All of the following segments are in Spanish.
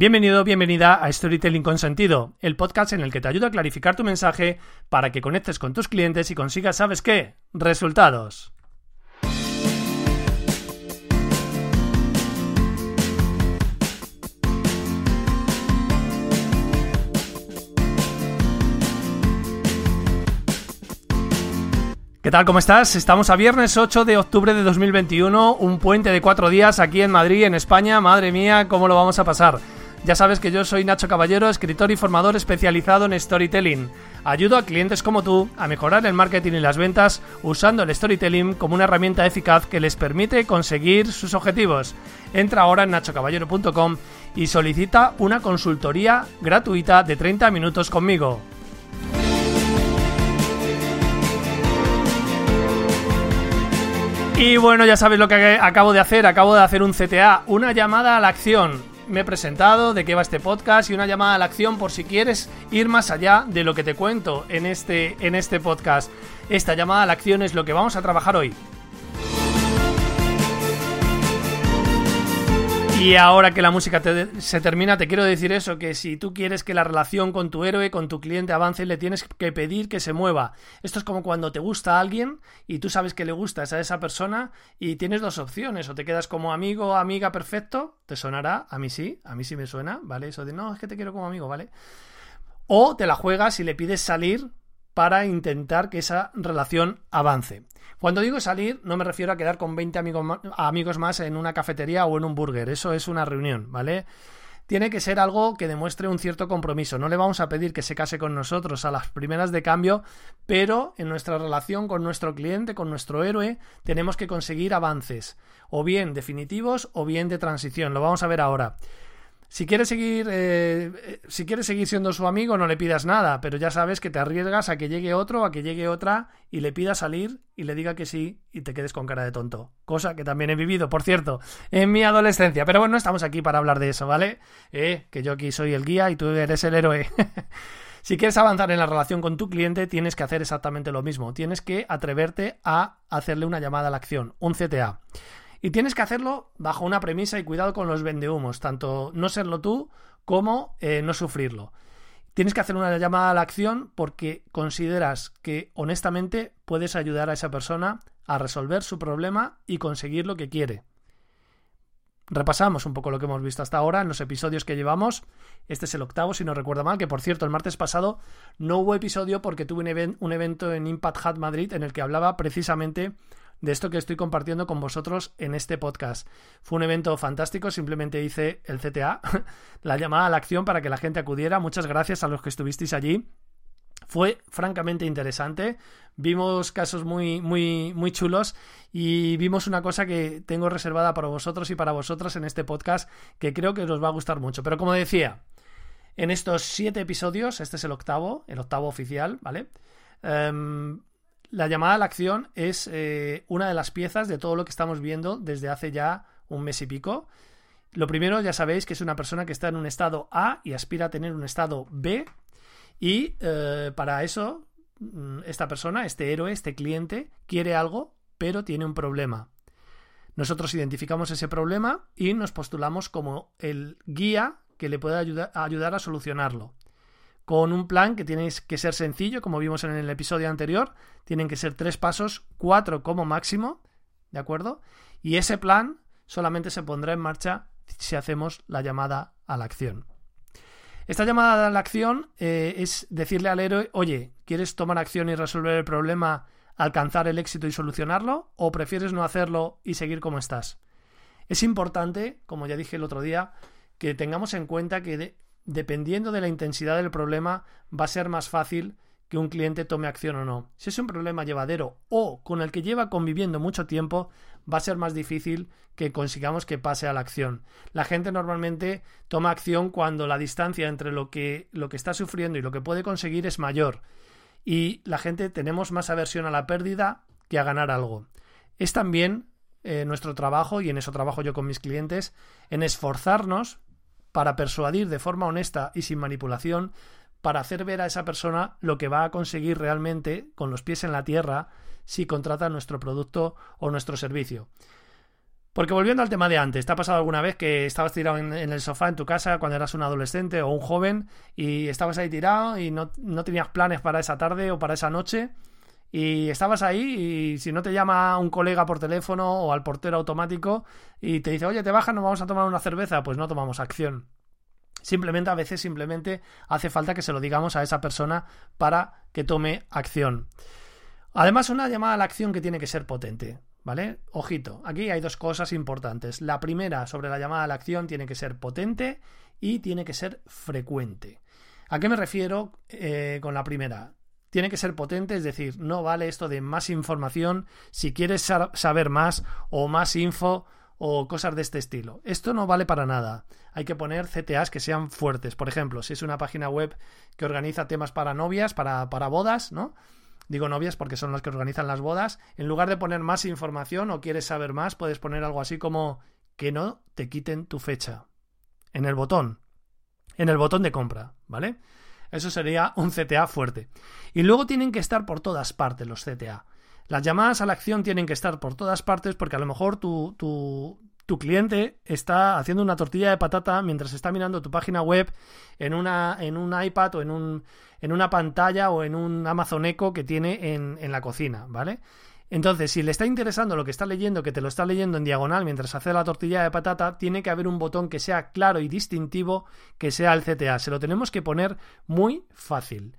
Bienvenido, bienvenida a Storytelling con Sentido, el podcast en el que te ayuda a clarificar tu mensaje para que conectes con tus clientes y consigas, ¿sabes qué? Resultados. ¿Qué tal? ¿Cómo estás? Estamos a viernes 8 de octubre de 2021, un puente de cuatro días aquí en Madrid, en España. Madre mía, ¿cómo lo vamos a pasar? Ya sabes que yo soy Nacho Caballero, escritor y formador especializado en storytelling. Ayudo a clientes como tú a mejorar el marketing y las ventas usando el storytelling como una herramienta eficaz que les permite conseguir sus objetivos. Entra ahora en nachocaballero.com y solicita una consultoría gratuita de 30 minutos conmigo. Y bueno, ya sabéis lo que acabo de hacer. Acabo de hacer un CTA, una llamada a la acción. Me he presentado de qué va este podcast y una llamada a la acción por si quieres ir más allá de lo que te cuento en este, en este podcast. Esta llamada a la acción es lo que vamos a trabajar hoy. Y ahora que la música se termina, te quiero decir eso, que si tú quieres que la relación con tu héroe, con tu cliente avance, le tienes que pedir que se mueva. Esto es como cuando te gusta a alguien y tú sabes que le gustas a esa persona y tienes dos opciones, o te quedas como amigo amiga perfecto, te sonará, a mí sí, a mí sí me suena, ¿vale? Eso de no, es que te quiero como amigo, ¿vale? O te la juegas y le pides salir para intentar que esa relación avance. Cuando digo salir, no me refiero a quedar con 20 amigos, más en una cafetería o en un burger. Eso es una reunión, ¿vale? tiene que ser algo que demuestre un cierto compromiso. No le vamos a pedir que se case con nosotros a las primeras de cambio, pero en nuestra relación con nuestro cliente, con nuestro héroe, tenemos que conseguir avances, o bien definitivos o bien de transición. Lo vamos a ver ahora. Si quieres seguir, eh, eh, si quieres seguir siendo su amigo, no le pidas nada, pero ya sabes que te arriesgas a que llegue otro, a que llegue otra y le pida salir y le diga que sí y te quedes con cara de tonto. Cosa que también he vivido, por cierto, en mi adolescencia. Pero bueno, estamos aquí para hablar de eso, ¿vale? Eh, que yo aquí soy el guía y tú eres el héroe. si quieres avanzar en la relación con tu cliente, tienes que hacer exactamente lo mismo. Tienes que atreverte a hacerle una llamada a la acción, un CTA. Y tienes que hacerlo bajo una premisa y cuidado con los vendehumos, tanto no serlo tú como eh, no sufrirlo. Tienes que hacer una llamada a la acción porque consideras que honestamente puedes ayudar a esa persona a resolver su problema y conseguir lo que quiere. Repasamos un poco lo que hemos visto hasta ahora en los episodios que llevamos. Este es el octavo, si no recuerdo mal, que por cierto, el martes pasado no hubo episodio porque tuve un, un evento en Impact Hut Madrid en el que hablaba precisamente de esto que estoy compartiendo con vosotros en este podcast. Fue un evento fantástico, simplemente hice el CTA, la llamada a la acción para que la gente acudiera. Muchas gracias a los que estuvisteis allí. Fue francamente interesante. Vimos casos muy, muy, muy chulos y vimos una cosa que tengo reservada para vosotros y para vosotras en este podcast que creo que os va a gustar mucho. Pero como decía, en estos siete episodios, este es el octavo, el octavo oficial, ¿vale? Em, la llamada a la acción es eh, una de las piezas de todo lo que estamos viendo desde hace ya un mes y pico. Lo primero, ya sabéis que es una persona que está en un estado A y aspira a tener un estado B. Y eh, para eso, mm, esta persona, este héroe, este cliente, quiere algo, pero tiene un problema. Nosotros identificamos ese problema y nos postulamos como el guía que le puede ayudar a solucionarlo con un plan que tiene que ser sencillo, como vimos en el episodio anterior. Tienen que ser tres pasos, cuatro como máximo, ¿de acuerdo? Y ese plan solamente se pondrá en marcha si hacemos la llamada a la acción. Esta llamada a la acción eh, es decirle al héroe, oye, ¿quieres tomar acción y resolver el problema, alcanzar el éxito y solucionarlo? ¿O prefieres no hacerlo y seguir como estás? Es importante, como ya dije el otro día, que tengamos en cuenta que dependiendo de la intensidad del problema, va a ser más fácil que un cliente tome acción o no. Si es un problema llevadero o con el que lleva conviviendo mucho tiempo, va a ser más difícil que consigamos que pase a la acción. La gente normalmente toma acción cuando la distancia entre lo que, lo que está sufriendo y lo que puede conseguir es mayor. y la gente tenemos más aversión a la pérdida que a ganar algo. Es también eh, nuestro trabajo, y en eso trabajo yo con mis clientes, en esforzarnos para persuadir de forma honesta y sin manipulación, para hacer ver a esa persona lo que va a conseguir realmente con los pies en la tierra si contrata nuestro producto o nuestro servicio. Porque volviendo al tema de antes, ¿te ha pasado alguna vez que estabas tirado en, el sofá en tu casa cuando eras un adolescente o un joven y estabas ahí tirado y no, no, tenías planes para esa tarde o para esa noche y estabas ahí y si no te llama un colega por teléfono o al portero automático y te dice, oye, te bajas, nos vamos a tomar una cerveza, pues no tomamos acción. Simplemente a veces simplemente hace falta que se lo digamos a esa persona para que tome acción. Además, una llamada a la acción que tiene que ser potente. ¿Vale? Ojito, aquí hay dos cosas importantes. La primera sobre la llamada a la acción tiene que ser potente y tiene que ser frecuente. ¿A qué me refiero eh, con la primera? Tiene que ser potente, es decir, no vale esto de más información si quieres saber más o más info o cosas de este estilo. Esto no vale para nada. Hay que poner CTAs que sean fuertes. Por ejemplo, si es una página web que organiza temas para novias, para, para bodas, ¿no? digo novias porque son las que organizan las bodas, en lugar de poner más información o quieres saber más, puedes poner algo así como que no te quiten tu fecha. En el botón. En el botón de compra, ¿vale? Eso sería un CTA fuerte. Y luego tienen que estar por todas partes los CTA. Las llamadas a la acción tienen que estar por todas partes porque a lo mejor tu, tu, tu cliente está haciendo una tortilla de patata mientras está mirando tu página web en, una, en un iPad o en, un, en una pantalla o en un Amazon Echo que tiene en, en la cocina, ¿vale? Entonces, si le está interesando lo que está leyendo, que te lo está leyendo en diagonal mientras hace la tortilla de patata, tiene que haber un botón que sea claro y distintivo, que sea el CTA. Se lo tenemos que poner muy fácil.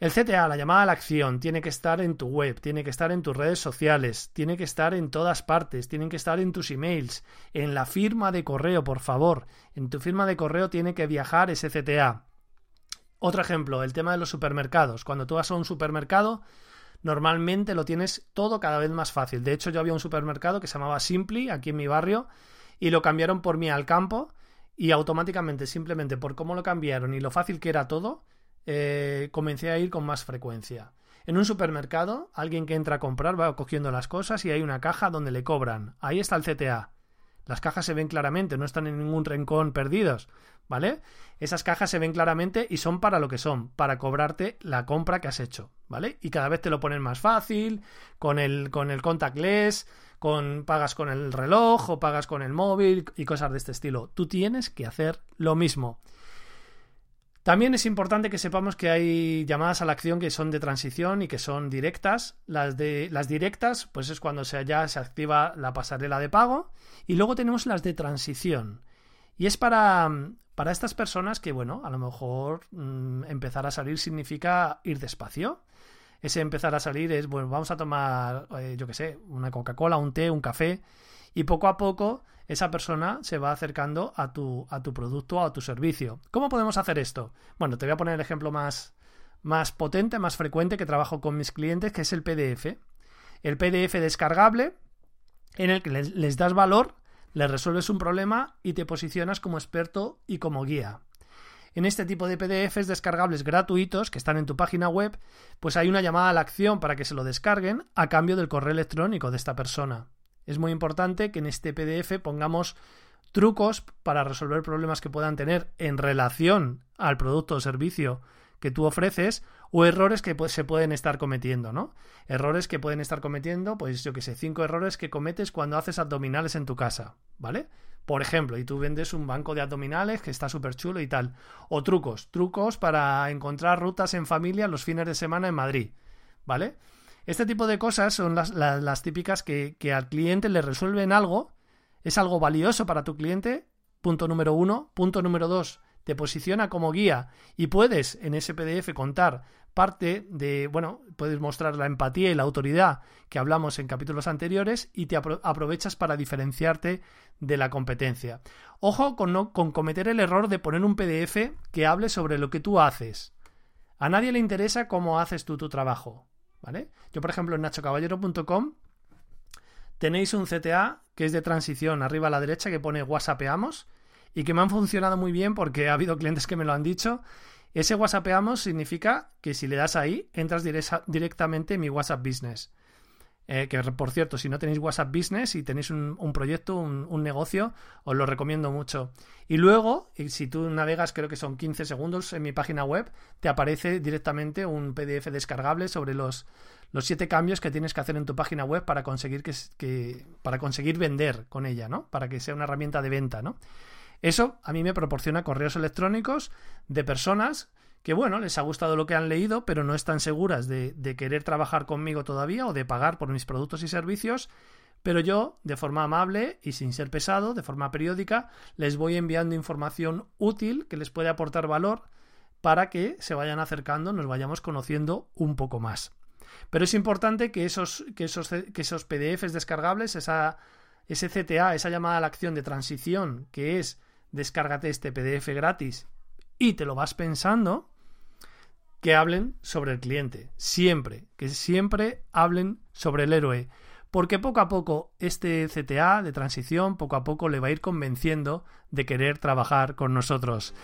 El CTA, la llamada a la acción, tiene que estar en tu web, tiene que estar en tus redes sociales, tiene que estar en todas partes, tienen que estar en tus emails, en la firma de correo, por favor. En tu firma de correo tiene que viajar ese CTA. Otro ejemplo, el tema de los supermercados. Cuando tú vas a un supermercado, normalmente lo tienes todo cada vez más fácil. De hecho, yo había un supermercado que se llamaba Simply aquí en mi barrio y lo cambiaron por mí al campo y automáticamente, simplemente por cómo lo cambiaron y lo fácil que era todo, eh, comencé a ir con más frecuencia. En un supermercado, alguien que entra a comprar va cogiendo las cosas y hay una caja donde le cobran. Ahí está el CTA. Las cajas se ven claramente, no están en ningún rincón perdidos, ¿vale? Esas cajas se ven claramente y son para lo que son, para cobrarte la compra que has hecho, ¿vale? Y cada vez te lo ponen más fácil, con el, con el contactless, con pagas con el reloj o pagas con el móvil y cosas de este estilo. Tú tienes que hacer lo mismo. También es importante que sepamos que hay llamadas a la acción que son de transición y que son directas. Las, de, las directas, pues es cuando se, ya se activa la pasarela de pago. Y luego tenemos las de transición. Y es para, para estas personas que, bueno, a lo mejor mm, empezar a salir significa ir despacio. Ese empezar a salir es, bueno, vamos a tomar, eh, yo qué sé, una Coca-Cola, un té, un café. Y poco a poco esa persona se va acercando a tu, a tu producto o a tu servicio. ¿Cómo podemos hacer esto? Bueno, te voy a poner el ejemplo más, más potente, más frecuente que trabajo con mis clientes, que es el PDF. El PDF descargable en el que les, les das valor, les resuelves un problema y te posicionas como experto y como guía. En este tipo de PDFs descargables gratuitos que están en tu página web, pues hay una llamada a la acción para que se lo descarguen a cambio del correo electrónico de esta persona. Es muy importante que en este PDF pongamos trucos para resolver problemas que puedan tener en relación al producto o servicio que tú ofreces o errores que se pueden estar cometiendo, ¿no? Errores que pueden estar cometiendo, pues yo que sé, cinco errores que cometes cuando haces abdominales en tu casa, ¿vale? Por ejemplo, y tú vendes un banco de abdominales que está súper chulo y tal. O trucos, trucos para encontrar rutas en familia los fines de semana en Madrid, ¿vale? Este tipo de cosas son las, típicas que, al cliente le resuelven algo, es algo valioso para tu cliente, punto número uno. Punto número dos, te posiciona como guía y puedes en ese PDF contar parte de, bueno, puedes mostrar la empatía y la autoridad que hablamos en capítulos anteriores y te aprovechas para diferenciarte de la competencia. Ojo con, no, con cometer el error de poner un PDF que hable sobre lo que tú haces. A nadie le interesa cómo haces tú tu trabajo. ¿vale? Yo, por ejemplo, en nachocaballero.com tenéis un CTA que es de transición arriba a la derecha que pone WhatsAppeamos y que me han funcionado muy bien porque ha habido clientes que me lo han dicho Ese WhatsAppamos significa que si le das ahí, entras directamente en mi WhatsApp Business. Eh, que por cierto, si no tenéis WhatsApp Business y tenéis un, proyecto, un, negocio, os lo recomiendo mucho. Y luego, si tú navegas, creo que son 15 segundos en mi página web, te aparece directamente un PDF descargable sobre los, los siete cambios que tienes que hacer en tu página web para conseguir que, para conseguir vender con ella, ¿no? Para que sea una herramienta de venta, ¿no? Eso a mí me proporciona correos electrónicos de personas que bueno, les ha gustado lo que han leído, pero no están seguras de, querer trabajar conmigo todavía o de pagar por mis productos y servicios, pero yo, de forma amable y sin ser pesado, de forma periódica, les voy enviando información útil que les puede aportar valor para que se vayan acercando, nos vayamos conociendo un poco más. Pero es importante que esos, que esos, que esos PDFs descargables, esa, ese CTA, esa llamada a la acción de transición, que es descárgate este PDF gratis y te lo vas pensando, que hablen sobre el cliente. Siempre, que siempre hablen sobre el héroe. Porque poco a poco este CTA de transición, poco a poco le va a ir convenciendo de querer trabajar con nosotros.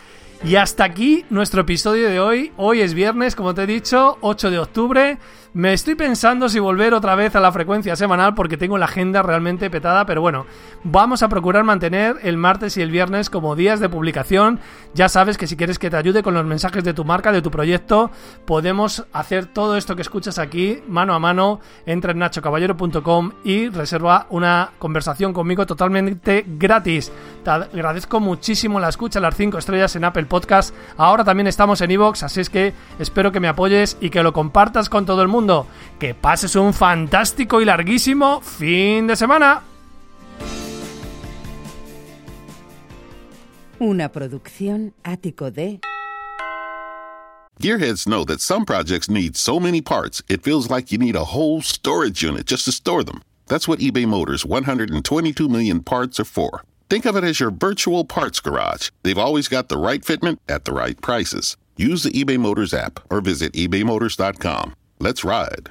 Y hasta aquí nuestro episodio de hoy. Hoy es viernes, como te he dicho, 8 de octubre. Me estoy pensando si volver otra vez a la frecuencia semanal porque tengo la agenda realmente petada, pero bueno, vamos a procurar mantener el martes y el viernes como días de publicación. Ya sabes que si quieres que te ayude con los mensajes de tu marca, de tu proyecto, podemos hacer todo esto que escuchas aquí mano a mano. Entra en nachocaballero.com y reserva una conversación conmigo totalmente gratis. Te agradezco muchísimo la escucha, las 5 estrellas en Apple Podcast. Ahora también estamos en iVoox, así es que espero que me apoyes y que lo compartas con todo el mundo. Que pases un fantástico y larguísimo fin de semana. Una producción ático de... Gearheads know that some projects need so many parts, it feels like you need a whole storage unit just to store them. That's what eBay Motors' 122 million parts are for. Think of it as your virtual parts garage. They've always got the right fitment at the right prices. Use the eBay Motors app or visit ebaymotors.com. Let's ride.